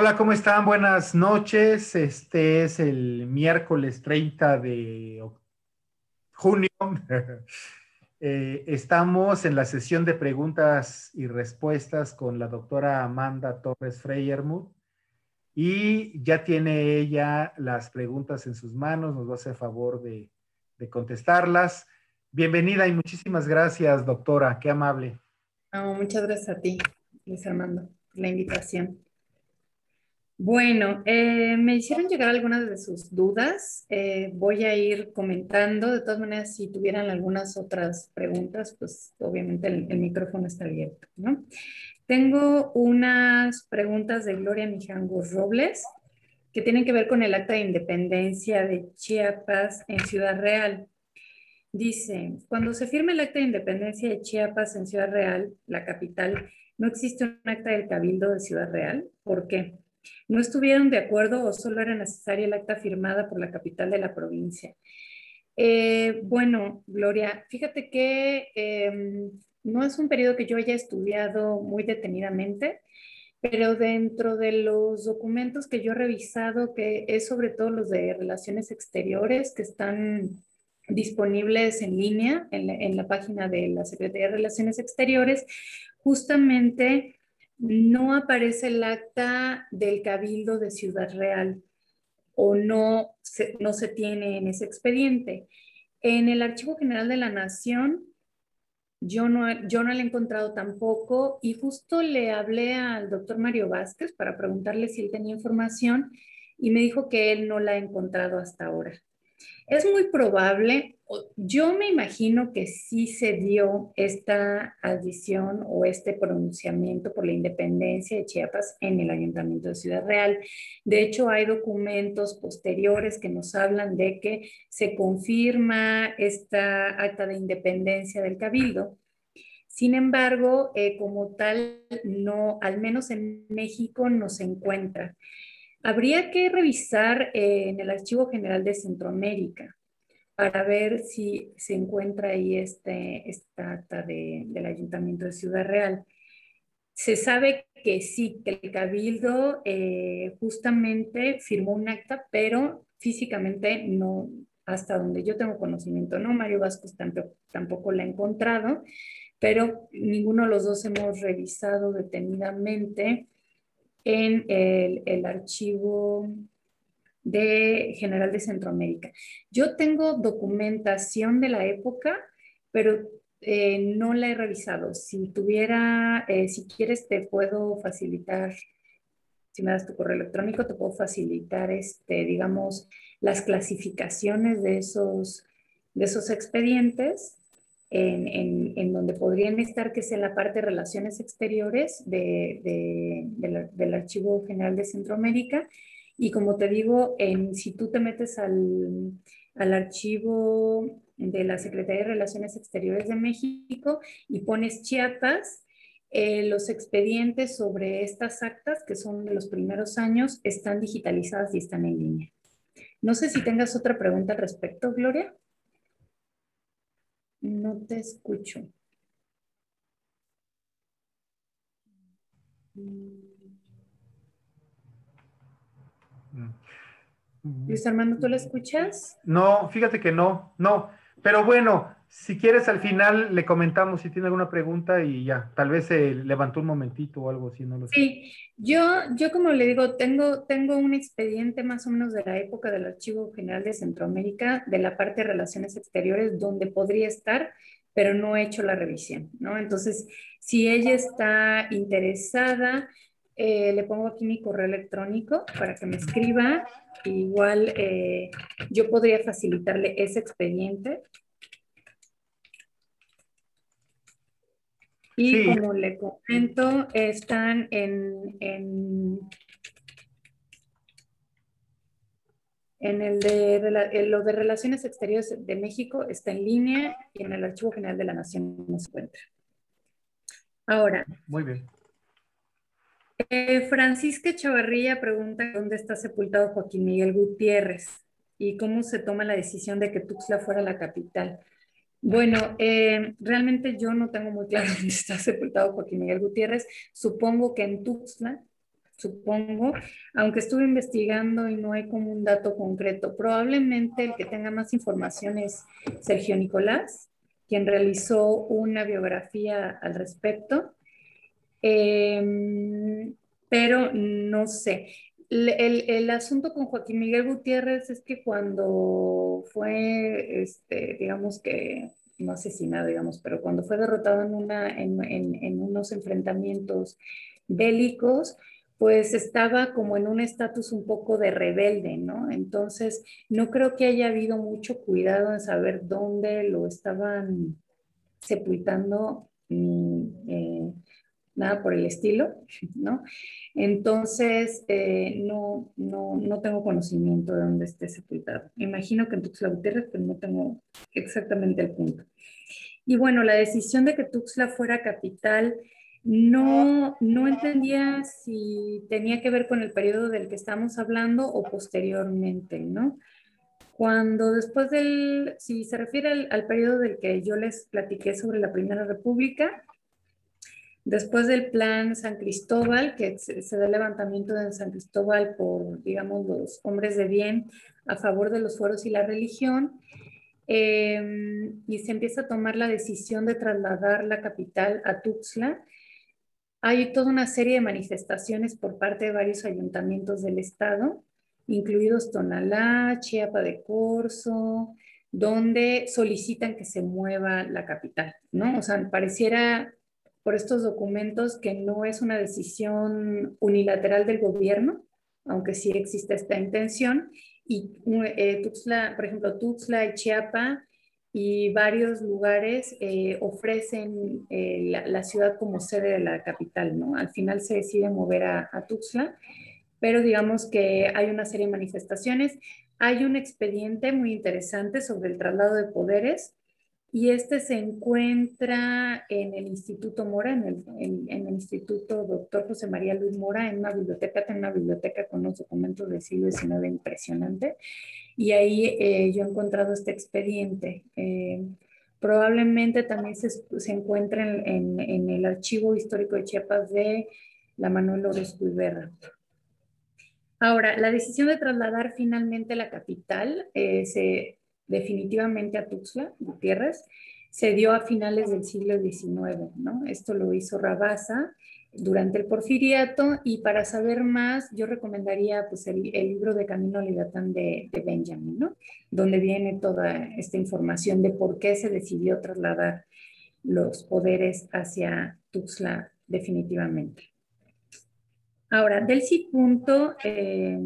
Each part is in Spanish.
Hola, ¿cómo están? Buenas noches. Este es el miércoles 30 de junio. Eh, estamos en la sesión de preguntas y respuestas con la doctora Amanda Torres Freyermuth y ya tiene ella las preguntas en sus manos, nos va a hacer favor de, de contestarlas. Bienvenida y muchísimas gracias, doctora, qué amable. muchas gracias a ti, Luis Armando, por la invitación. Bueno, eh, me hicieron llegar algunas de sus dudas. Eh, voy a ir comentando. De todas maneras, si tuvieran algunas otras preguntas, pues obviamente el, micrófono está abierto. ¿no? Tengo unas preguntas de Gloria Mijangos Robles que tienen que ver con el acta de independencia de Chiapas en Ciudad Real. Dice, cuando se firma el acta de independencia de Chiapas en Ciudad Real, la capital, ¿no existe un acta del Cabildo de Ciudad Real? ¿Por qué? ¿No estuvieron de acuerdo o solo era necesaria el acta firmada por la capital de la provincia? Eh, bueno, Gloria, fíjate que em, no es un periodo que yo haya estudiado muy detenidamente, pero dentro de los documentos que yo he revisado, que es sobre todo los de relaciones exteriores que están disponibles en línea en la, en la página de la Secretaría de Relaciones Exteriores, justamente no aparece el acta del Cabildo de Ciudad Real o no se, no se tiene en ese expediente. En el Archivo General de la Nación, yo no, yo no lo he encontrado tampoco y justo le hablé al doctor Mario Vázquez para preguntarle si él tenía información y me dijo que él no la ha encontrado hasta ahora. Es muy probable, yo me imagino que sí se dio esta adición o este pronunciamiento por la independencia de Chiapas en el Ayuntamiento de Ciudad Real. De hecho, hay documentos posteriores que nos hablan de que se confirma esta acta de independencia del Cabildo. Sin embargo, eh, como tal, no, al menos en México no se encuentra. Habría que revisar eh, en el Archivo General de Centroamérica para ver si se encuentra ahí este, esta acta del Ayuntamiento de Ciudad Real. Se sabe que sí, que el Cabildo eh, justamente firmó un acta, pero físicamente no, hasta donde yo tengo conocimiento, no, Mario Vasco tampoco, tampoco la ha encontrado, pero ninguno de los dos hemos revisado detenidamente en el, archivo de General de Centroamérica. Yo tengo documentación de la época, pero eh, no la he revisado. Si tuviera, eh, si quieres, te puedo facilitar, si me das tu correo electrónico, te puedo facilitar, este, digamos, las clasificaciones de esos, de esos expedientes en, donde podrían estar, que sea la parte de relaciones exteriores del Archivo General de Centroamérica. Y como te digo, en, si tú te metes al, archivo de la Secretaría de Relaciones Exteriores de México y pones Chiapas, eh, los expedientes sobre estas actas, que son de los primeros años, están digitalizadas y están en línea. No sé si tengas otra pregunta al respecto, Gloria. No te escucho. Luis Armando, ¿tú lo escuchas? No, fíjate que no, no. Pero bueno, si quieres al final le comentamos si tiene alguna pregunta y ya, tal vez se levantó un momentito o algo así, no lo sé. Sí, yo, yo como le digo, tengo, tengo un expediente más o menos de la época del Archivo General de Centroamérica, de la parte de Relaciones Exteriores, donde podría estar, pero no he hecho la revisión, ¿no? Entonces, si ella está interesada, eh, le pongo aquí mi correo electrónico para que me escriba. Igual eh, yo podría facilitarle ese expediente. Y como le comento, están en, en En el de lo de Relaciones Exteriores de México está en línea y en el Archivo General de la Nación no se encuentra. Ahora. Muy bien. Eh, Francisca Chavarría pregunta dónde está sepultado Joaquín Miguel Gutiérrez y cómo se toma la decisión de que Tuxtla fuera la capital. Bueno, eh, realmente yo no tengo muy claro dónde está sepultado Joaquín Miguel Gutiérrez. Supongo que en Tuxtla, supongo, aunque estuve investigando y no hay como un dato concreto. Probablemente el que tenga más información es Sergio Nicolás, quien realizó una biografía al respecto, em, pero no sé. El, asunto con Joaquín Miguel Gutiérrez es que cuando fue, este, digamos que, no asesinado, digamos, pero cuando fue derrotado en, una, en, en unos enfrentamientos bélicos, pues estaba como en un estatus un poco de rebelde, ¿no? Entonces, no creo que haya habido mucho cuidado en saber dónde lo estaban sepultando, eh, nada por el estilo, ¿no? Entonces, eh, no, no, no, tengo conocimiento de dónde esté sepultado. imagino que en Tuxtla Gutiérrez, pero no tengo exactamente el punto. Y bueno, la decisión de que Tuxtla fuera capital no, no entendía si tenía que ver con el periodo del que estamos hablando o posteriormente, ¿no? Cuando después del, si se refiere al, periodo del que yo les platiqué sobre la Primera República, después del plan San Cristóbal, que se, da el levantamiento de San Cristóbal por, digamos, los hombres de bien a favor de los fueros y la religión, eh, y se empieza a tomar la decisión de trasladar la capital a Tuxtla, hay toda una serie de manifestaciones por parte de varios ayuntamientos del estado, incluidos Tonalá, Chiapa de Corzo, donde solicitan que se mueva la capital, ¿no? O sea, pareciera por estos documentos que no es una decisión unilateral del gobierno, aunque sí existe esta intención. Y eh, Tuxtla, por ejemplo, Tuxtla y Chiapa y varios lugares eh, ofrecen eh, la, ciudad como sede de la capital, ¿no? Al final se decide mover a, a, Tuxtla, pero digamos que hay una serie de manifestaciones. Hay un expediente muy interesante sobre el traslado de poderes y este se encuentra en el Instituto Mora, en el, Instituto Doctor José María Luis Mora, en una biblioteca, en una biblioteca con unos documentos del siglo XIX impresionante. Y ahí eh, yo he encontrado este expediente. Eh, probablemente también se, se encuentra en, en, el Archivo Histórico de Chiapas de la Manuel Orozco Iberra. Ahora, la decisión de trasladar finalmente la capital eh, se, definitivamente a Tuxtla, Gutiérrez, se dio a finales del siglo XIX, ¿no? Esto lo hizo Rabasa durante el porfiriato y para saber más yo recomendaría pues el, libro de Camino Libertán de, de Benjamin, ¿no? donde viene toda esta información de por qué se decidió trasladar los poderes hacia Tuxtla definitivamente. Ahora, Delcy Punto, eh,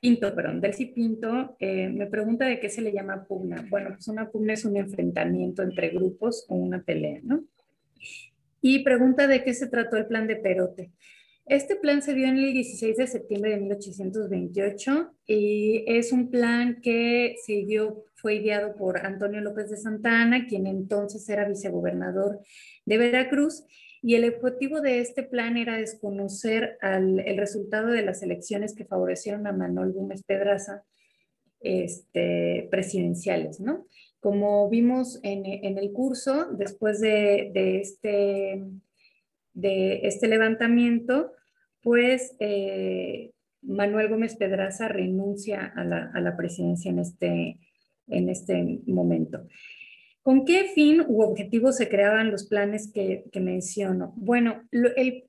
Pinto, perdón, Delcy Pinto eh, me pregunta de qué se le llama pugna. Bueno, pues una pugna es un enfrentamiento entre grupos o una pelea, ¿no? y pregunta de qué se trató el plan de Perote. Este plan se dio en el 16 de septiembre de 1828 y es un plan que se fue ideado por Antonio López de Santana, quien entonces era vicegobernador de Veracruz, y el objetivo de este plan era desconocer el resultado de las elecciones que favorecieron a Manuel Gómez Pedraza este, presidenciales, ¿no? Como vimos en, el curso, después de, este, de este levantamiento, pues eh, Manuel Gómez Pedraza renuncia a la, presidencia en este, en este momento. ¿Con qué fin u objetivo se creaban los planes que, menciono? Bueno, el,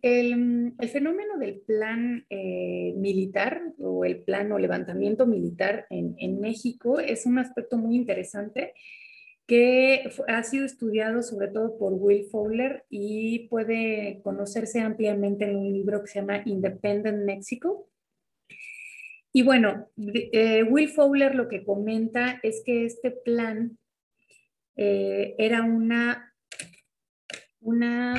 fenómeno del plan eh, militar o el plan o levantamiento militar en, México es un aspecto muy interesante que ha sido estudiado sobre todo por Will Fowler y puede conocerse ampliamente en un libro que se llama Independent Mexico. Y bueno, eh, Will Fowler lo que comenta es que este plan eh, era una, una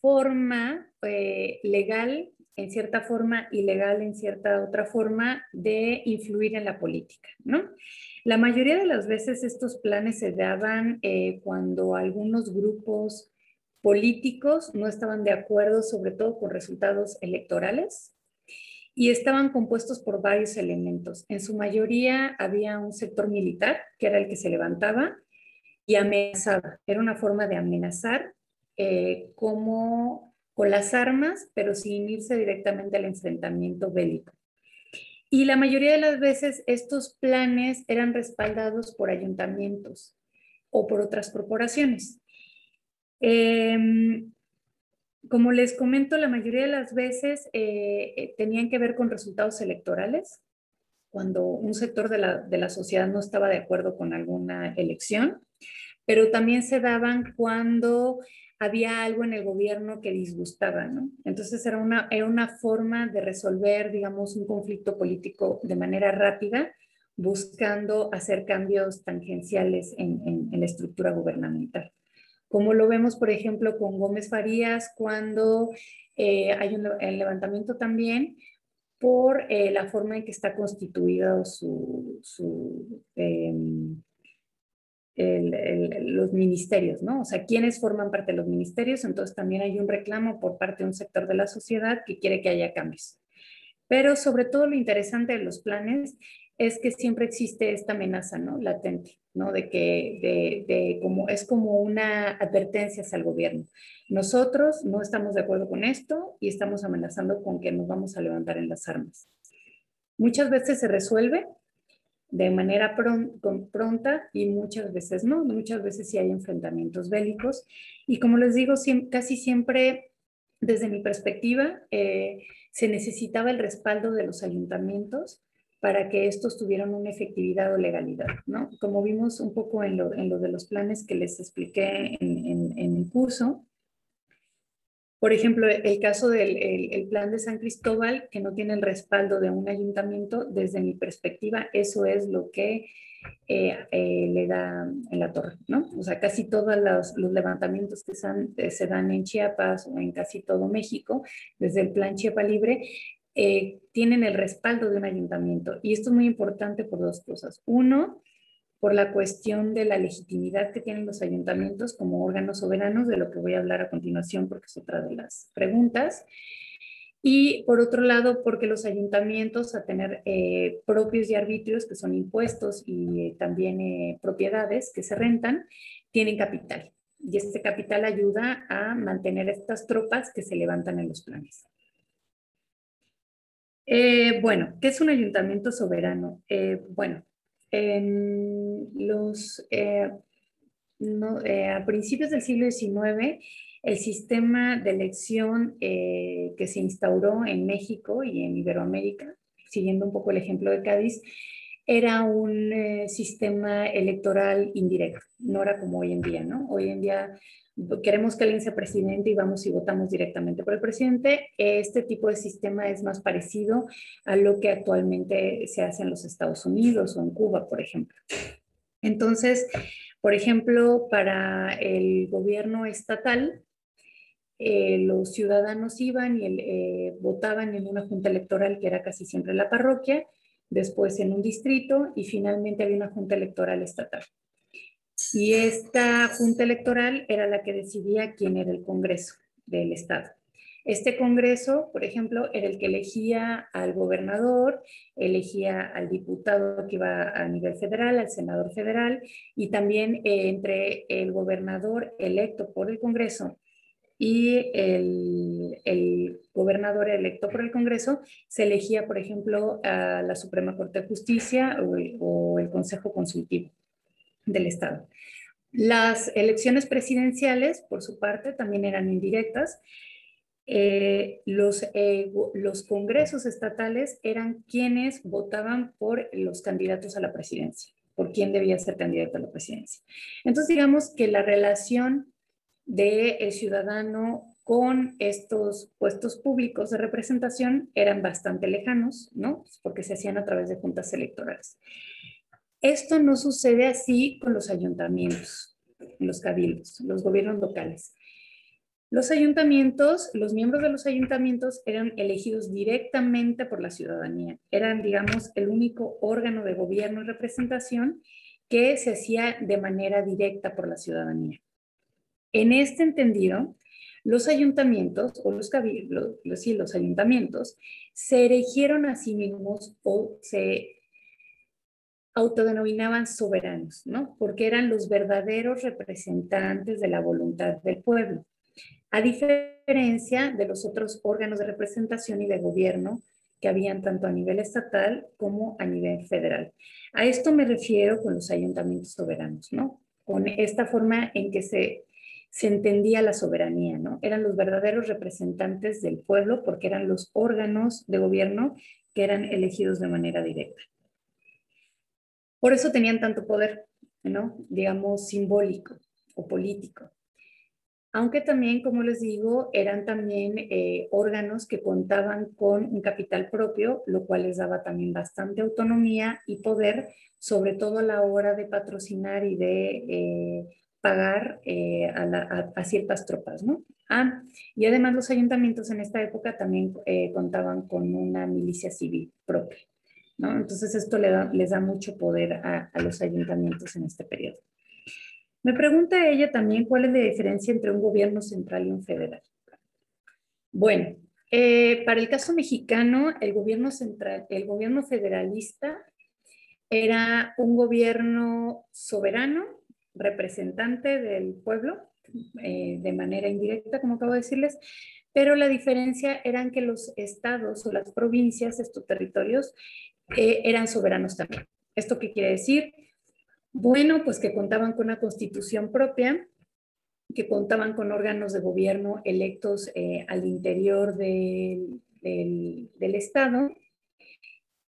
forma eh, legal, en cierta forma, ilegal en cierta otra forma, de influir en la política, ¿no? La mayoría de las veces estos planes se daban eh, cuando algunos grupos políticos no estaban de acuerdo, sobre todo con resultados electorales, y estaban compuestos por varios elementos. En su mayoría había un sector militar, que era el que se levantaba y amenazaba. Era una forma de amenazar eh, como con las armas, pero sin irse directamente al enfrentamiento bélico. Y la mayoría de las veces estos planes eran respaldados por ayuntamientos o por otras corporaciones. Em, como les comento, la mayoría de las veces eh, eh, tenían que ver con resultados electorales, cuando un sector de la, de la sociedad no estaba de acuerdo con alguna elección, pero también se daban cuando había algo en el gobierno que disgustaba, ¿no? Entonces era una, era una forma de resolver, digamos, un conflicto político de manera rápida, buscando hacer cambios tangenciales en, en, la estructura gubernamental. Como lo vemos, por ejemplo, con Gómez Farías, cuando eh, hay un levantamiento también por eh, la forma en que está constituido su em, los ministerios, ¿no? O sea, ¿quiénes forman parte de los ministerios? Entonces también hay un reclamo por parte de un sector de la sociedad que quiere que haya cambios. Pero sobre todo lo interesante de los planes es que siempre existe esta amenaza, ¿no? Latente, ¿no? De que, de, de como, es como una advertencia hacia el gobierno. Nosotros no estamos de acuerdo con esto y estamos amenazando con que nos vamos a levantar en las armas. Muchas veces se resuelve de manera pronta y muchas veces no, muchas veces sí hay enfrentamientos bélicos. Y como les digo, casi siempre, desde mi perspectiva, eh, se necesitaba el respaldo de los ayuntamientos para que estos tuvieran una efectividad o legalidad, ¿no? Como vimos un poco en lo, de los planes que les expliqué en, el curso, por ejemplo, el caso del el, plan de San Cristóbal, que no tiene el respaldo de un ayuntamiento, desde mi perspectiva, eso es lo que eh, eh, le da la torre, ¿no? O sea, casi todos los, levantamientos que se, se, dan en Chiapas o en casi todo México, desde el plan Chiapa Libre, eh, tienen el respaldo de un ayuntamiento. Y esto es muy importante por dos cosas. Uno, por la cuestión de la legitimidad que tienen los ayuntamientos como órganos soberanos, de lo que voy a hablar a continuación porque es otra de las preguntas. Y por otro lado, porque los ayuntamientos a tener eh, propios y arbitrios, que son impuestos y eh, también eh, propiedades que se rentan, tienen capital. Y este capital ayuda a mantener estas tropas que se levantan en los planes. Bueno, ¿qué es un ayuntamiento soberano? bueno, en los, eh, eh, a principios del siglo XIX, el sistema de elección eh, que se instauró en México y en Iberoamérica, siguiendo un poco el ejemplo de Cádiz, era un sistema electoral indirecto, no era como hoy en día, ¿no? Hoy en día queremos que alguien sea presidente y vamos y votamos directamente por el presidente. Este tipo de sistema es más parecido a lo que actualmente se hace en los Estados Unidos o en Cuba, por ejemplo. Entonces, por ejemplo, para el gobierno estatal, eh, los ciudadanos iban y eh, votaban en una junta electoral que era casi siempre la parroquia, después en un distrito y finalmente había una junta electoral estatal. Y esta junta electoral era la que decidía quién era el Congreso del Estado. Este Congreso, por ejemplo, era el que elegía al gobernador, elegía al diputado que iba a nivel federal, al senador federal, y también eh, entre el gobernador electo por el Congreso y el, el, gobernador electo por el Congreso, se elegía, por ejemplo, a la Suprema Corte de Justicia o el Consejo Consultivo del Estado. Las elecciones presidenciales, por su parte, también eran indirectas. Eh, los, eh, los congresos estatales eran quienes votaban por los candidatos a la presidencia, por quién debía ser candidato a la presidencia. Entonces, digamos que la relación del ciudadano con estos puestos públicos de representación eran bastante lejanos, ¿no? Porque se hacían a través de juntas electorales. Esto no sucede así con los ayuntamientos, los cabildos, los gobiernos locales. Los ayuntamientos, los miembros de los ayuntamientos eran elegidos directamente por la ciudadanía. Eran, digamos, el único órgano de gobierno y representación que se hacía de manera directa por la ciudadanía. En este entendido, los ayuntamientos o los sí, los ayuntamientos se erigieron a sí mismos o se autodenominaban soberanos, ¿no? Porque eran los verdaderos representantes de la voluntad del pueblo. A diferencia de los otros órganos de representación y de gobierno que habían tanto a nivel estatal como a nivel federal. A esto me refiero con los ayuntamientos soberanos, ¿no? Con esta forma en que se, se entendía la soberanía, ¿no? Eran los verdaderos representantes del pueblo porque eran los órganos de gobierno que eran elegidos de manera directa. Por eso tenían tanto poder, ¿no? Digamos, simbólico o político. Aunque también, como les digo, eran también eh, órganos que contaban con un capital propio, lo cual les daba también bastante autonomía y poder, sobre todo a la hora de patrocinar y de eh, pagar eh, a, ciertas tropas, ¿no? Ah, y además los ayuntamientos en esta época también contaban con una milicia civil propia. Entonces esto les da mucho poder a, los ayuntamientos en este periodo. Me pregunta ella también cuál es la diferencia entre un gobierno central y un federal. Bueno, eh, para el caso mexicano, el gobierno central, el gobierno federalista era un gobierno soberano, representante del pueblo, eh, de manera indirecta, como acabo de decirles, pero la diferencia era que los estados o las provincias, estos territorios, eh, eran soberanos también. ¿Esto qué quiere decir? Bueno, pues que contaban con una constitución propia, que contaban con órganos de gobierno electos eh, al interior del, Estado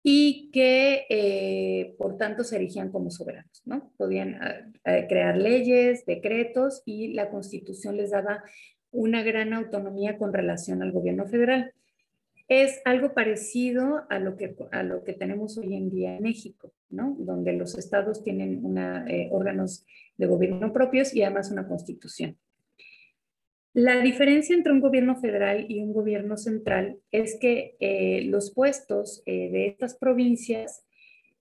y que eh, por tanto se erigían como soberanos, ¿no? Podían ah, crear leyes, decretos y la constitución les daba una gran autonomía con relación al gobierno federal es algo parecido a lo que, a lo que tenemos hoy en día en México, ¿no? Donde los estados tienen una, eh, órganos de gobierno propios y además una constitución. La diferencia entre un gobierno federal y un gobierno central es que eh, los puestos eh, de estas provincias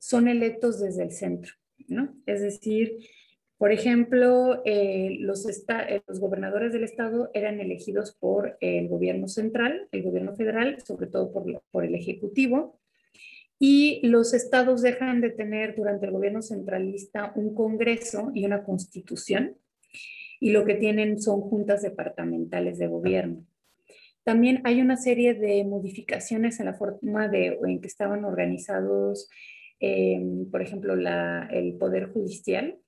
son electos desde el centro, ¿no? Es decir, por ejemplo, eh, los, gobernadores del estado eran elegidos por el gobierno central, el gobierno federal, sobre todo por, el ejecutivo, y los estados dejan de tener durante el gobierno centralista un congreso y una constitución, y lo que tienen son juntas departamentales de gobierno. También hay una serie de modificaciones en la forma de, en que estaban organizados, eh, por ejemplo, la, el Poder Judicial,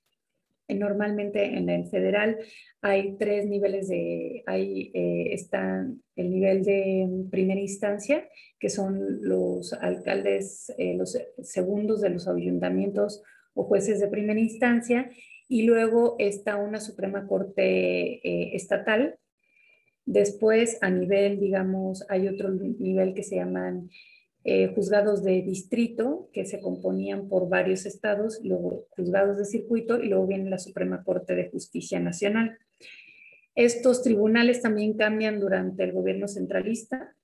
Normalmente en el federal hay tres niveles de, ahí eh, está el nivel de primera instancia, que son los alcaldes, eh, los segundos de los ayuntamientos o jueces de primera instancia, y luego está una Suprema Corte eh, estatal. Después, a nivel, digamos, hay otro nivel que se llaman eh, juzgados de distrito que se componían por varios estados, luego juzgados de circuito y luego viene la Suprema Corte de Justicia Nacional. Estos tribunales también cambian durante el gobierno centralista.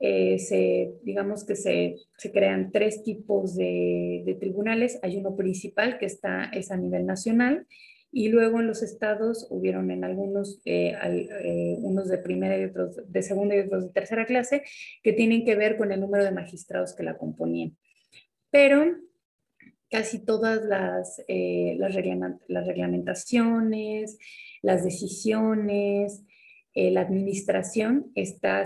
Eh, se, digamos que se, se, crean tres tipos de, de, tribunales. Hay uno principal que está, es a nivel nacional y luego en los estados hubieron en algunos, eh, eh, unos de primera y otros de segunda y otros de tercera clase, que tienen que ver con el número de magistrados que la componían. Pero casi todas las, las, reglamentaciones, las decisiones, la administración está,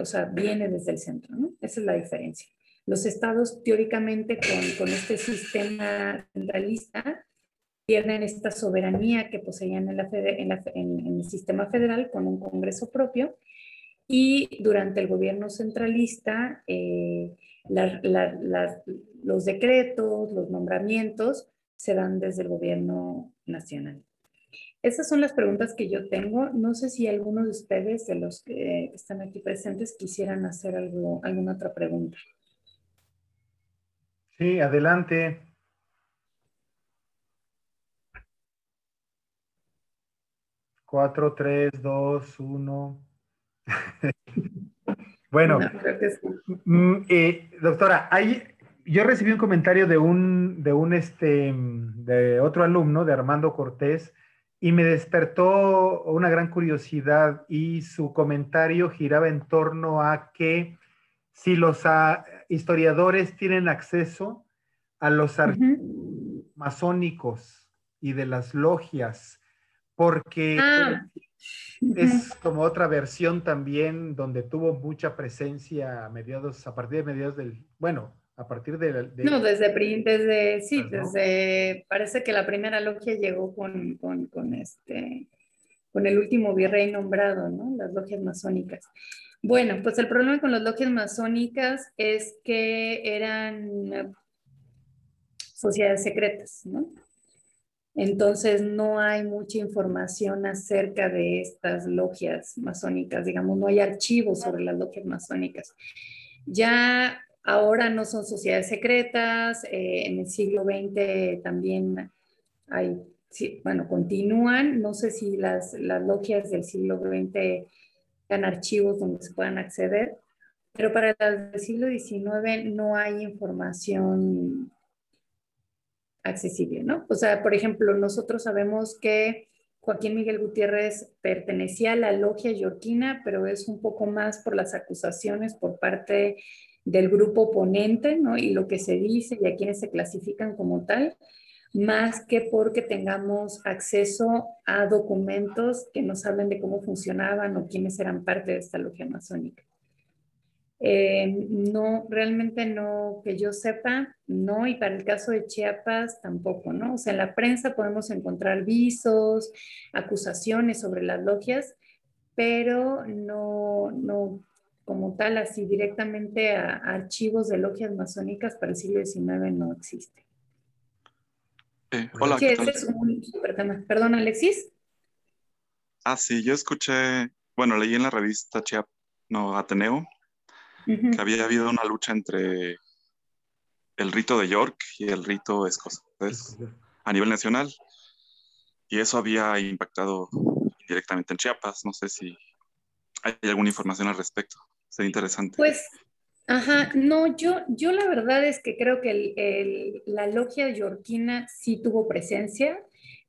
o sea, viene desde el centro, ¿no? Esa es la diferencia. Los estados teóricamente con, con este sistema centralista pierden esta soberanía que poseían en, el sistema federal con un Congreso propio y durante el gobierno centralista eh, los decretos, los nombramientos se dan desde el gobierno nacional. Esas son las preguntas que yo tengo. No sé si alguno de ustedes, de los que están aquí presentes, quisieran hacer algo, alguna otra pregunta. Sí, adelante. 4, 3, 2, 1. bueno, mm, eh, doctora, hay, yo recibí un comentario de un, de un, este, de otro alumno, de Armando Cortés, y me despertó una gran curiosidad y su comentario giraba en torno a que si los ah, historiadores tienen acceso a los archivos masónicos y de las logias, porque ah. es como otra versión también donde tuvo mucha presencia a mediados, a partir de mediados del, bueno, a partir de... no, desde, desde, sí, desde, parece que la primera logia llegó con, con, con, este, con el último virrey nombrado, ¿no? Las logias masónicas. Bueno, pues el problema con las logias masónicas es que eran sociedades secretas, ¿no? Entonces no hay mucha información acerca de estas logias masónicas, digamos, no hay archivos sobre las logias masónicas. Ya ahora no son sociedades secretas, eh, en el siglo XX también hay, bueno, continúan, no sé si las, las logias del siglo XX dan archivos donde se puedan acceder, pero para las del siglo XIX no hay información accesible, ¿no? O sea, por ejemplo, nosotros sabemos que Joaquín Miguel Gutiérrez pertenecía a la logia yorquina, pero es un poco más por las acusaciones por parte del grupo oponente, ¿no? Y lo que se dice y a quienes se clasifican como tal, más que porque tengamos acceso a documentos que nos hablen de cómo funcionaban o quiénes eran parte de esta logia masónica. Eh, no, realmente no, que yo sepa, no, y para el caso de Chiapas tampoco, ¿no? O sea, en la prensa podemos encontrar visos, acusaciones sobre las logias, pero no, no como tal, así directamente a, archivos de logias masónicas para el siglo XIX no existe. Eh, hola, ¿qué tal? es un super tema. Perdón, Alexis. Ah, sí, yo escuché, bueno, leí en la revista Chiap, no, Ateneo, que había habido una lucha entre el rito de York y el rito escocés a nivel nacional. Y eso había impactado directamente en Chiapas. No sé si hay alguna información al respecto. Interesante. Pues, ajá, no, yo, yo la verdad es que creo que la logia yorquina sí tuvo presencia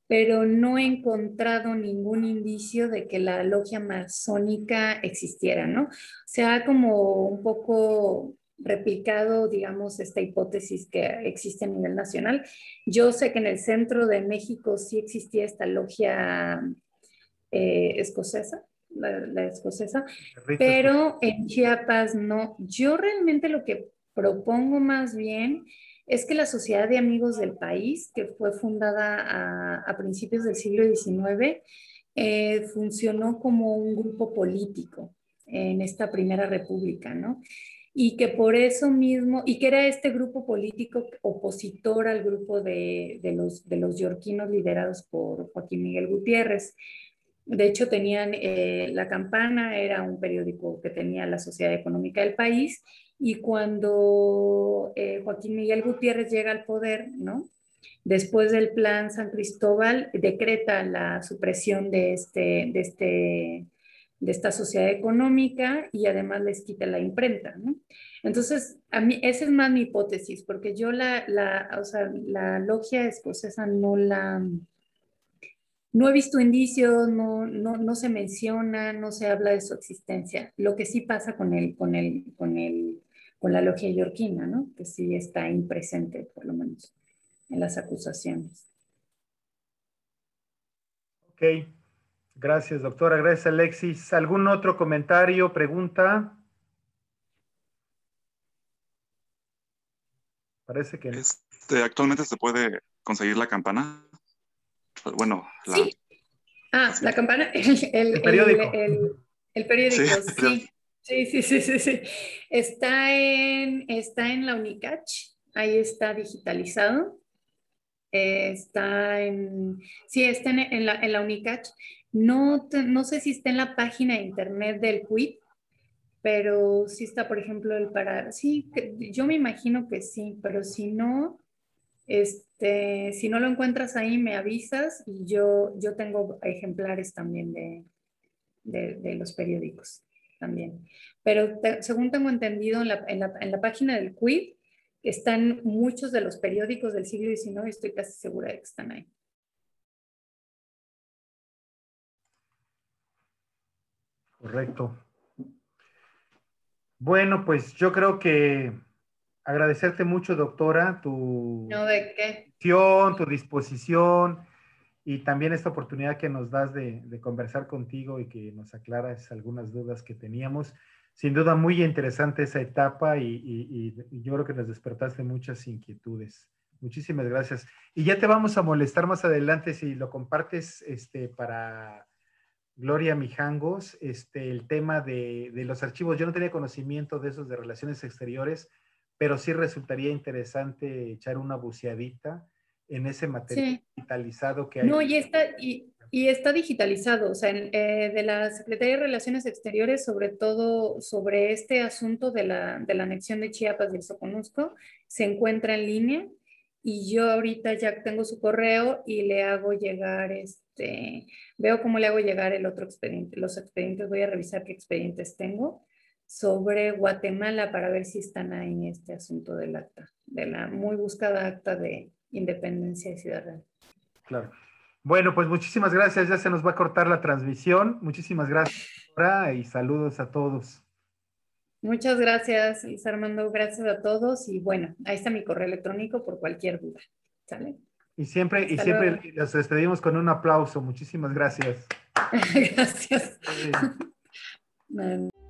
pero no he encontrado ningún indicio de que la logia masónica existiera, ¿no? Se ha como un poco replicado, digamos, esta hipótesis que existe a nivel nacional. Yo sé que en el centro de México sí existía esta logia eh, escocesa, la, escocesa, pero en Chiapas no. Yo realmente lo que propongo más bien es que la Sociedad de Amigos del País, que fue fundada a, principios del siglo XIX, eh, funcionó como un grupo político en esta primera república, ¿no? Y que por eso mismo, y que era este grupo político opositor al grupo de, los, de los yorquinos liderados por Joaquín Miguel Gutiérrez. De hecho, tenían eh, La Campana, era un periódico que tenía la Sociedad Económica del País, y cuando eh, Joaquín Miguel Gutiérrez llega al poder, ¿no? Después del plan San Cristóbal, decreta la supresión de, este, de, este, de esta sociedad económica y además les quita la imprenta. Entonces, a mí, esa es más mi hipótesis, porque yo la, la, o sea, la logia escocesa no la, no he visto indicios, no, no, no, se menciona, no se habla de su existencia. Lo que sí pasa con el, con el, con el con la logia yorquina, ¿no? Que sí está ahí presente, por lo menos, en las acusaciones. Ok, gracias doctora, gracias Alexis. ¿Algún otro comentario, pregunta? Parece que... Este, actualmente se puede conseguir la campana. Bueno, la... Sí. Ah, la campana, el, periódico. El, periódico, sí. Sí, sí, sí, sí, sí. Está en, está en la Unicach, ahí está digitalizado. Está en, sí, está en, la, en la Unicach. No, no sé si está en la página de internet del CUIT, pero sí está, por ejemplo, el para, sí, yo me imagino que sí, pero si no, este, si no lo encuentras ahí, me avisas y yo, yo tengo ejemplares también de, de los periódicos también. Pero según tengo entendido, en la, en, la, página del CUID están muchos de los periódicos del siglo XIX, estoy casi segura de que están ahí. Correcto. Bueno, pues yo creo que agradecerte mucho, doctora, tu, no, ¿de qué? tu disposición y también esta oportunidad que nos das de, conversar contigo y que nos aclaras algunas dudas que teníamos. Sin duda muy interesante esa etapa y, yo creo que nos despertaste muchas inquietudes. Muchísimas gracias. Y ya te vamos a molestar más adelante si lo compartes este, para Gloria Mijangos, este, el tema de, de los archivos. Yo no tenía conocimiento de esos de relaciones exteriores, pero sí resultaría interesante echar una buceadita en ese material digitalizado que hay. No, y está, y, y está digitalizado, o sea, eh, de la Secretaría de Relaciones Exteriores, sobre todo sobre este asunto de la, de la anexión de Chiapas y el Soconusco, se encuentra en línea y yo ahorita ya tengo su correo y le hago llegar este, veo cómo le hago llegar el otro expediente, los expedientes, voy a revisar qué expedientes tengo sobre Guatemala para ver si están ahí en este asunto del acta, de la muy buscada acta de independencia y ciudadana. Claro. Bueno, pues muchísimas gracias. Ya se nos va a cortar la transmisión. Muchísimas gracias y saludos a todos. Muchas gracias, Luis Armando. Gracias a todos. Y bueno, ahí está mi correo electrónico por cualquier duda. ¿Sale? Y siempre, y siempre los despedimos con un aplauso. Muchísimas gracias. gracias.